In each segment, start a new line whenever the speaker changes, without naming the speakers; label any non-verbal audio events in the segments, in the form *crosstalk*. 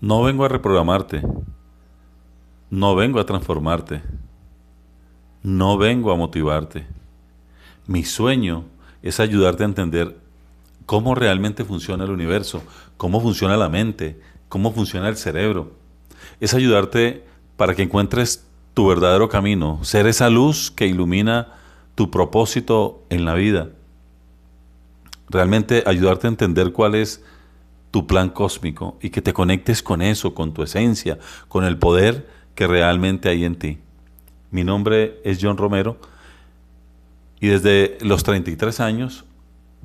No vengo a reprogramarte. No vengo a transformarte. No vengo a motivarte. Mi sueño es ayudarte a entender cómo realmente funciona el universo, cómo funciona la mente, cómo funciona el cerebro. Es ayudarte para que encuentres tu verdadero camino, ser esa luz que ilumina tu propósito en la vida. Realmente ayudarte a entender cuál es tu plan cósmico y que te conectes con eso, con tu esencia, con el poder que realmente hay en ti. Mi nombre es John Romero y desde los 33 años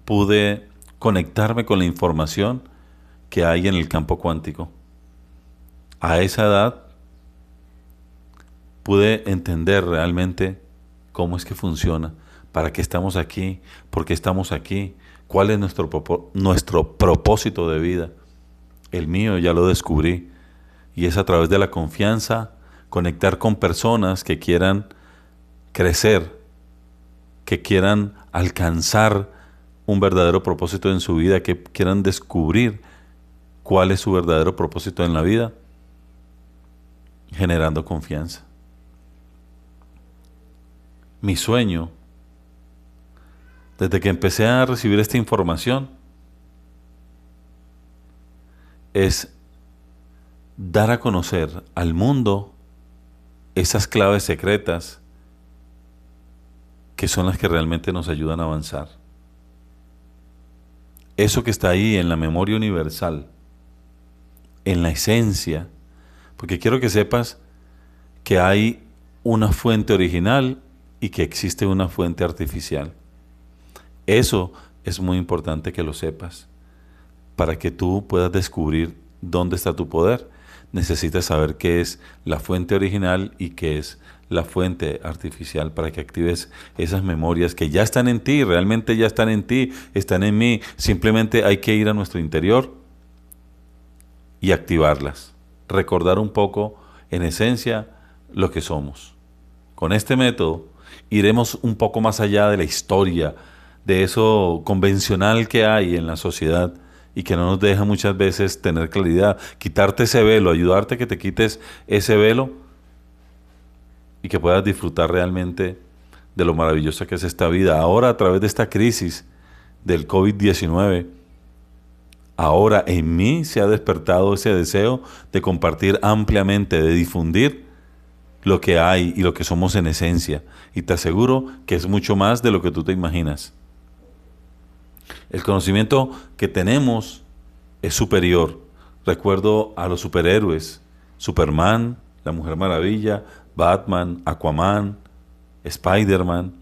pude conectarme con la información que hay en el campo cuántico. A esa edad pude entender realmente cómo es que funciona, para qué estamos aquí, por qué estamos aquí, cuál es nuestro, nuestro propósito de vida. El mío ya lo descubrí y es a través de la confianza conectar con personas que quieran crecer, que quieran alcanzar un verdadero propósito en su vida, que quieran descubrir cuál es su verdadero propósito en la vida, generando confianza. Mi sueño, desde que empecé a recibir esta información, es dar a conocer al mundo esas claves secretas que son las que realmente nos ayudan a avanzar. Eso que está ahí en la memoria universal, en la esencia, porque quiero que sepas que hay una fuente original y que existe una fuente artificial. Eso es muy importante que lo sepas. Para que tú puedas descubrir dónde está tu poder, necesitas saber qué es la fuente original y qué es la fuente artificial para que actives esas memorias que ya están en ti, realmente ya están en ti, están en mí. Simplemente hay que ir a nuestro interior y activarlas. Recordar un poco, en esencia, lo que somos. Con este método iremos un poco más allá de la historia, de eso convencional que hay en la sociedad y que no nos deja muchas veces tener claridad. Quitarte ese velo, ayudarte a que te quites ese velo y que puedas disfrutar realmente de lo maravillosa que es esta vida. Ahora a través de esta crisis del COVID-19, ahora en mí se ha despertado ese deseo de compartir ampliamente, de difundir lo que hay y lo que somos en esencia. Y te aseguro que es mucho más de lo que tú te imaginas. El conocimiento que tenemos es superior. Recuerdo a los superhéroes, Superman, la Mujer Maravilla, Batman, Aquaman, Spider-Man,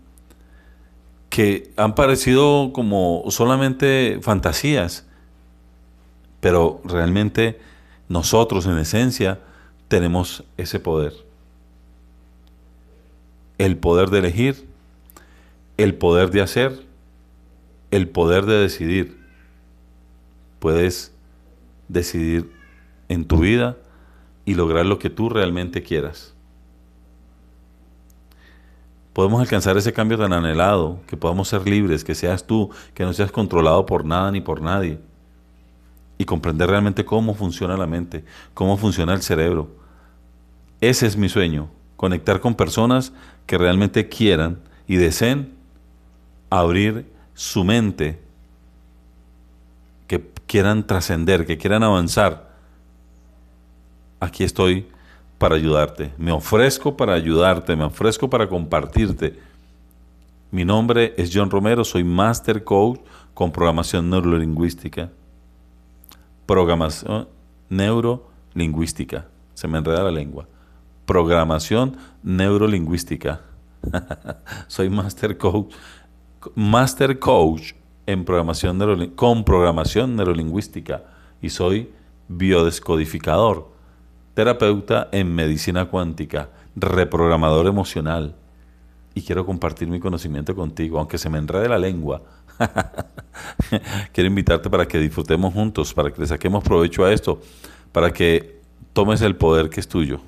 que han parecido como solamente fantasías, pero realmente nosotros en esencia tenemos ese poder. El poder de elegir, el poder de hacer, el poder de decidir. Puedes decidir en tu vida y lograr lo que tú realmente quieras podemos alcanzar ese cambio tan anhelado, que podamos ser libres, que seas tú, que no seas controlado por nada ni por nadie. Y comprender realmente cómo funciona la mente, cómo funciona el cerebro. Ese es mi sueño, conectar con personas que realmente quieran y deseen abrir su mente, que quieran trascender, que quieran avanzar. Aquí estoy para ayudarte. Me ofrezco para ayudarte, me ofrezco para compartirte. Mi nombre es John Romero, soy Master Coach con programación neurolingüística. Programación neurolingüística. Se me enreda la lengua. Programación neurolingüística. *laughs* soy Master Coach. Master Coach en programación con programación neurolingüística y soy biodescodificador terapeuta en medicina cuántica, reprogramador emocional. Y quiero compartir mi conocimiento contigo, aunque se me enrede la lengua. *laughs* quiero invitarte para que disfrutemos juntos, para que le saquemos provecho a esto, para que tomes el poder que es tuyo.